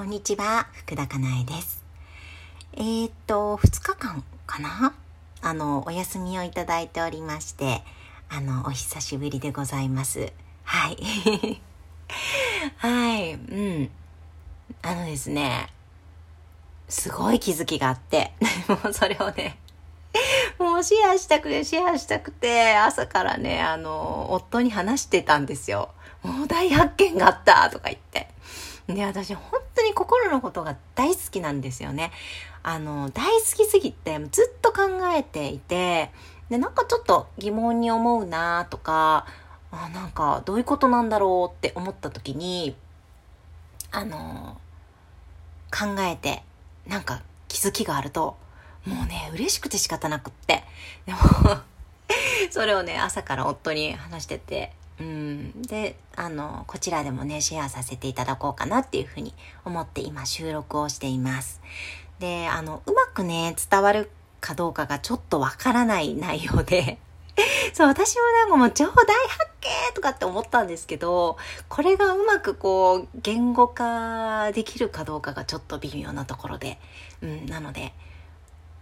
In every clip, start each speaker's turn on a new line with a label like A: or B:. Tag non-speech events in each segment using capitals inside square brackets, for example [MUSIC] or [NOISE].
A: こんにちは、福田かなえです。えー、っと、2日間かな？あの、お休みをいただいておりまして、あの、お久しぶりでございます。はい。[LAUGHS] はい、うん。あのですね、すごい気づきがあって、[LAUGHS] もうそれをね、もうシェアしたくて、シェアしたくて、朝からね、あの、夫に話してたんですよ。もう大発見があったとか言って。で、私本に心のことが大好きなんですよね。あの、大好きすぎてずっと考えていて、で、なんかちょっと疑問に思うなとか、あなんかどういうことなんだろうって思った時に、あの、考えて、なんか気づきがあると、もうね、嬉しくて仕方なくって。でも、[LAUGHS] それをね、朝から夫に話してて、うん。で、あの、こちらでもね、シェアさせていただこうかなっていうふうに思って今収録をしています。で、あの、うまくね、伝わるかどうかがちょっとわからない内容で、[LAUGHS] そう、私もなんかもう超大発見とかって思ったんですけど、これがうまくこう、言語化できるかどうかがちょっと微妙なところで、うん、なので、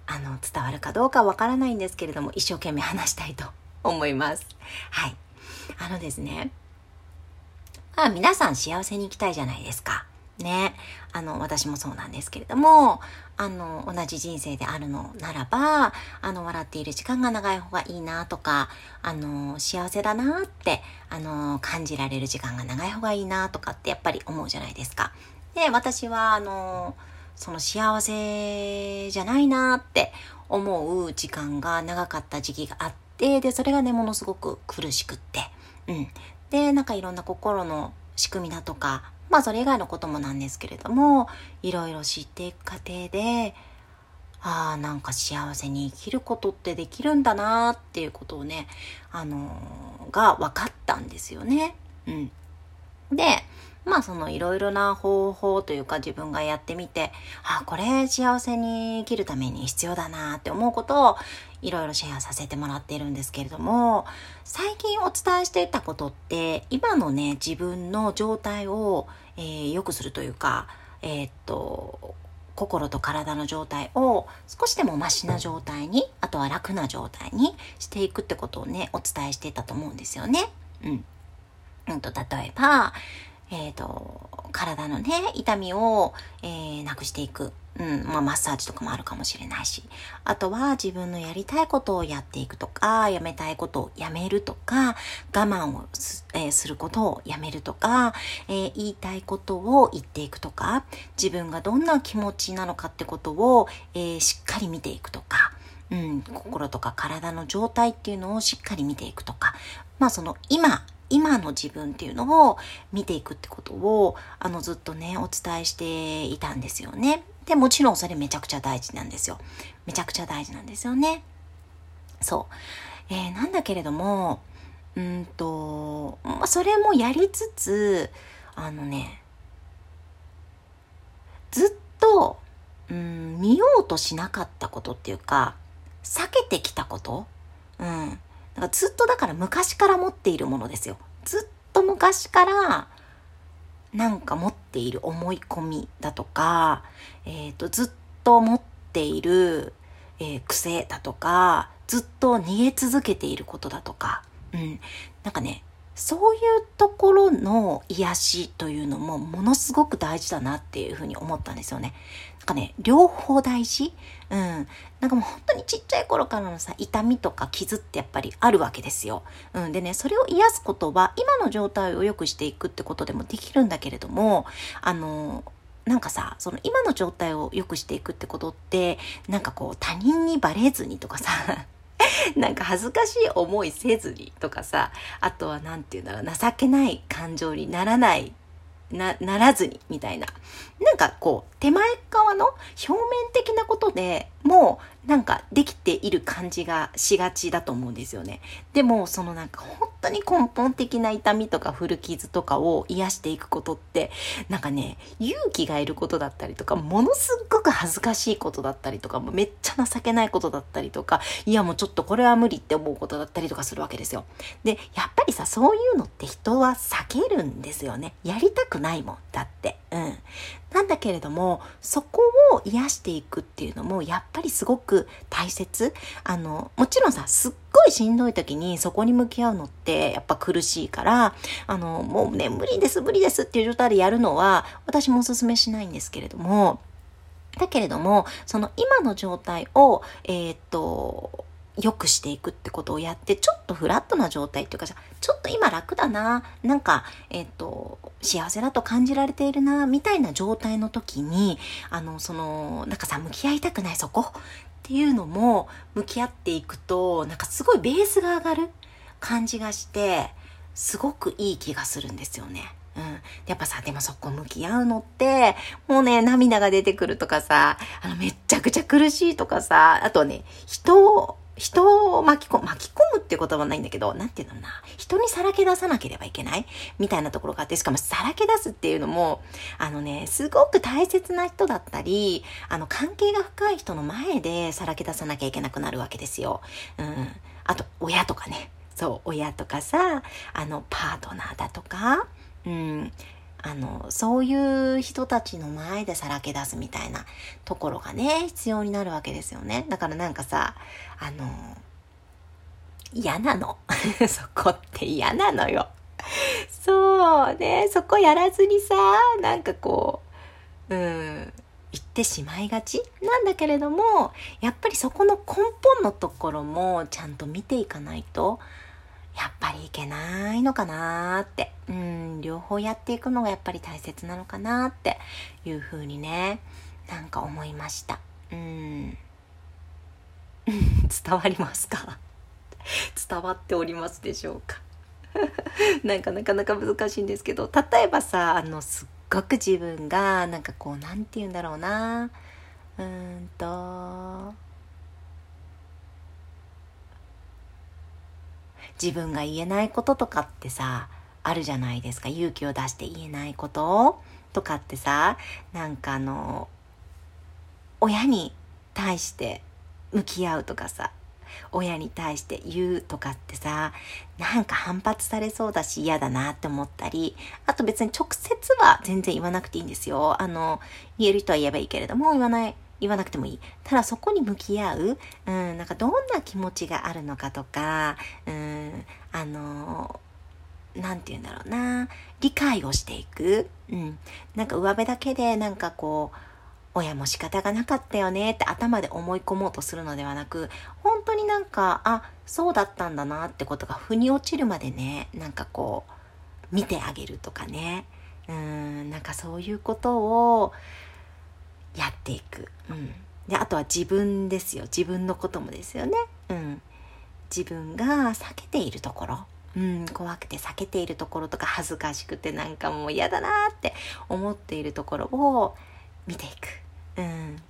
A: あの、伝わるかどうかわからないんですけれども、一生懸命話したいと思います。はい。あのですね、まあ皆さん幸せに生きたいじゃないですか。ね。あの、私もそうなんですけれども、あの、同じ人生であるのならば、あの、笑っている時間が長い方がいいなとか、あの、幸せだなって、あの、感じられる時間が長い方がいいなとかってやっぱり思うじゃないですか。で、私は、あの、その幸せじゃないなって思う時間が長かった時期があって、で、それがね、ものすごく苦しくって、うん。で、なんかいろんな心の仕組みだとか、まあそれ以外のこともなんですけれども、いろいろ知っていく過程で、ああ、なんか幸せに生きることってできるんだなーっていうことをね、あのーが分かったんですよね。うん。で、まあそのいろいろな方法というか自分がやってみて、あ、これ幸せに生きるために必要だなって思うことをいろいろシェアさせてもらっているんですけれども、最近お伝えしていたことって、今のね、自分の状態を、えー良くするというか、えーっと、心と体の状態を少しでもマシな状態に、あとは楽な状態にしていくってことをね、お伝えしていたと思うんですよね。うん。うんと、例えば、えっ、と、体のね、痛みを、えーなくしていく。うん、まあ、マッサージとかもあるかもしれないし。あとは自分のやりたいことをやっていくとか、やめたいことをやめるとか、我慢をす,、えーすることをやめるとか、えー言いたいことを言っていくとか、自分がどんな気持ちなのかってことを、えーしっかり見ていくとか、うん、心とか体の状態っていうのをしっかり見ていくとか、まあその今、今の自分っていうのを見ていくってことを、あのずっとね、お伝えしていたんですよね。で、もちろんそれめちゃくちゃ大事なんですよ。めちゃくちゃ大事なんですよね。そう。えーなんだけれども、うんと、まあ、それもやりつつ、あのね、ずっと、うん、見ようとしなかったことっていうか、避けてきたことうん。だかずっとだから昔から持っているものですよ。ずっと昔から、なんか持っている思い込みだとか、えっ、と、ずっと持っている、えー癖だとか、ずっと逃げ続けていることだとか、うん。なんかね、そういうところの癒しというのもものすごく大事だなっていうふうに思ったんですよね。なんかね、両方大事？うん。なんかもう本当にちっちゃい頃からのさ、痛みとか傷ってやっぱりあるわけですよ。うん。でね、それを癒すことは今の状態を良くしていくってことでもできるんだけれども、あの、なんかさ、その今の状態を良くしていくってことって、なんかこう他人にバレずにとかさ、[LAUGHS] なんか恥ずかしい思いせずにとかさ、あとは何て言うんだろう、情けない感情にならない、な、ならずに、みたいな。なんかこう、手前側の表面的なことでもう、なんかできている感じがしがちだと思うんですよね。でも、そのなんか本当に根本的な痛みとか古傷とかを癒していくことって、なんかね、勇気がいることだったりとか、ものすっごく恥ずかしいことだったりとか、もうめっちゃ情けないことだったりとか、いやもうちょっとこれは無理って思うことだったりとかするわけですよ。で、やっぱりさ、そういうのって人は避けるんですよね。やりたくないもん。だって。うん。なんだけれども、そこを癒していくっていうのも、やっぱりすごく大切。あの、もちろんさ、すっごいしんどい時にそこに向き合うのってやっぱ苦しいから、あの、もうね、無理です、無理ですっていう状態でやるのは、私もお勧めしないんですけれども、だけれども、その今の状態を、えー、っと、良くしていくってことをやって、ちょっとフラットな状態っていうかさ、ちょっと今楽だな、なんか、えっ、と、幸せだと感じられているな、みたいな状態の時に、あの、その、なんかさ、向き合いたくないそこっていうのも、向き合っていくと、なんかすごいベースが上がる感じがして、すごくいい気がするんですよね。うん。やっぱさ、でもそこ向き合うのって、もうね、涙が出てくるとかさ、あの、めっちゃくちゃ苦しいとかさ、あとね、人を、人を巻き込む、巻き込むって言葉はないんだけど、なんていうのな、人にさらけ出さなければいけない？みたいなところがあって、しかもさらけ出すっていうのも、あのね、すごく大切な人だったり、あの、関係が深い人の前でさらけ出さなきゃいけなくなるわけですよ。うん。あと、親とかね。そう、親とかさ、あの、パートナーだとか、うん。あの、そういう人たちの前でさらけ出すみたいなところがね、必要になるわけですよね。だからなんかさ、あの、嫌なの。[LAUGHS] そこって嫌なのよ。そうね、そこやらずにさ、なんかこう、うん、言ってしまいがち？なんだけれども、やっぱりそこの根本のところもちゃんと見ていかないと、やっぱりいけないのかなーって、うん、両方やっていくのがやっぱり大切なのかなっていうふうにね、なんか思いました。うん。[LAUGHS] 伝わりますか？[LAUGHS] 伝わっておりますでしょうか？[LAUGHS] なんかなかなか難しいんですけど、例えばさ、あの、すっごく自分が、なんかこう、なんて言うんだろうな、うーんと、自分が言えないこととかってさ、あるじゃないですか。勇気を出して言えないこととかってさ、なんかあの、親に対して向き合うとかさ、親に対して言うとかってさ、なんか反発されそうだし嫌だなって思ったり、あと別に直接は全然言わなくていいんですよ。あの、言える人は言えばいいけれども、言わない言わなくてもいい。ただそこに向き合う、うん、なんかどんな気持ちがあるのかとか、うん、あの、なんて言うんだろうな、理解をしていく。うん。なんか上辺だけでなんかこう、親も仕方がなかったよねって頭で思い込もうとするのではなく、本当になんか、あ、そうだったんだなってことが腑に落ちるまでね、なんかこう、見てあげるとかね。うん、なんかそういうことを、やっていく。うん。で、あとは自分ですよ。自分のこともですよね。うん。自分が避けているところ。うん、怖くて避けているところとか恥ずかしくてなんかもう嫌だなって思っているところを見ていく。うん。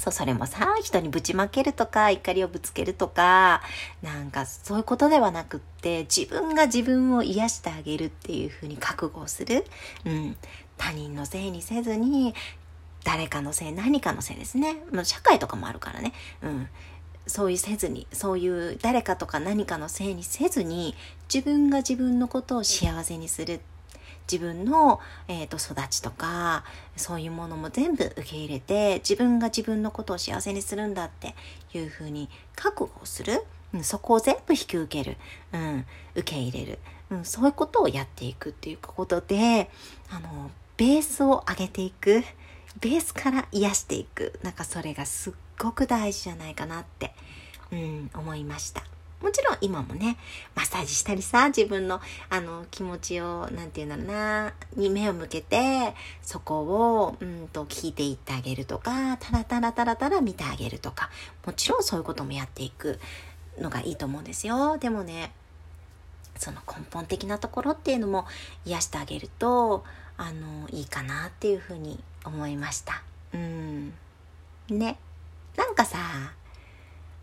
A: そう、それもさ、人にぶちまけるとか、怒りをぶつけるとか、なんかそういうことではなくって、自分が自分を癒してあげるっていうふうに覚悟をする。うん。他人のせいにせずに、誰かのせい、何かのせいですね。社会とかもあるからね。うん。そういうせずに、そういう誰かとか何かのせいにせずに、自分が自分のことを幸せにする。自分の、えーと、育ちとか、そういうものも全部受け入れて、自分が自分のことを幸せにするんだっていうふうに覚悟する。うん、そこを全部引き受ける。うん、受け入れる。うん、そういうことをやっていくっていうことで、あの、ベースを上げていく。ベースから癒していく。なんかそれがすっごく大事じゃないかなって、うん、思いました。もちろん今もね、マッサージしたりさ、自分のあの気持ちを、なんて言うんだろうな、に目を向けて、そこを、うんと聞いていってあげるとか、たらたらたらたら見てあげるとか、もちろんそういうこともやっていくのがいいと思うんですよ。でもね、その根本的なところっていうのも癒してあげると、あの、いいかなっていうふうに思いました。うん。ね。なんかさ、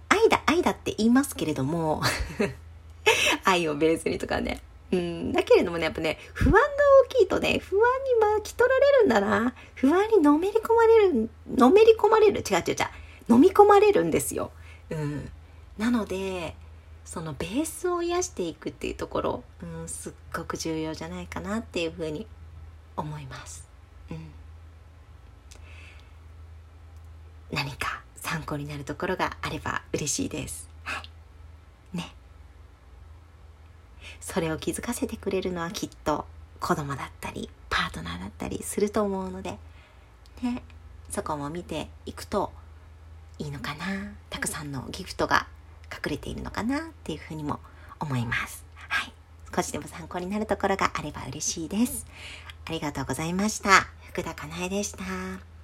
A: 愛だ、愛だって言いますけれども [LAUGHS] 愛をベースにとかね。うん。だけれどもね、やっぱね、不安が大きいとね、不安に巻き取られるんだな。不安にのめり込まれる、のめり込まれる。違う違う違う。飲み込まれるんですよ。うん。なので、そのベースを癒していくっていうところ、うん、すっごく重要じゃないかなっていうふうに思います。うん。何か参考になるところがあれば嬉しいです。はい。ね。それを気づかせてくれるのはきっと子供だったりパートナーだったりすると思うので、ね、そこも見ていくといいのかなたくさんのギフトが隠れているのかなっていうふうにも思います。はい。少しでも参考になるところがあれば嬉しいです。ありがとうございました。福田かなえでした。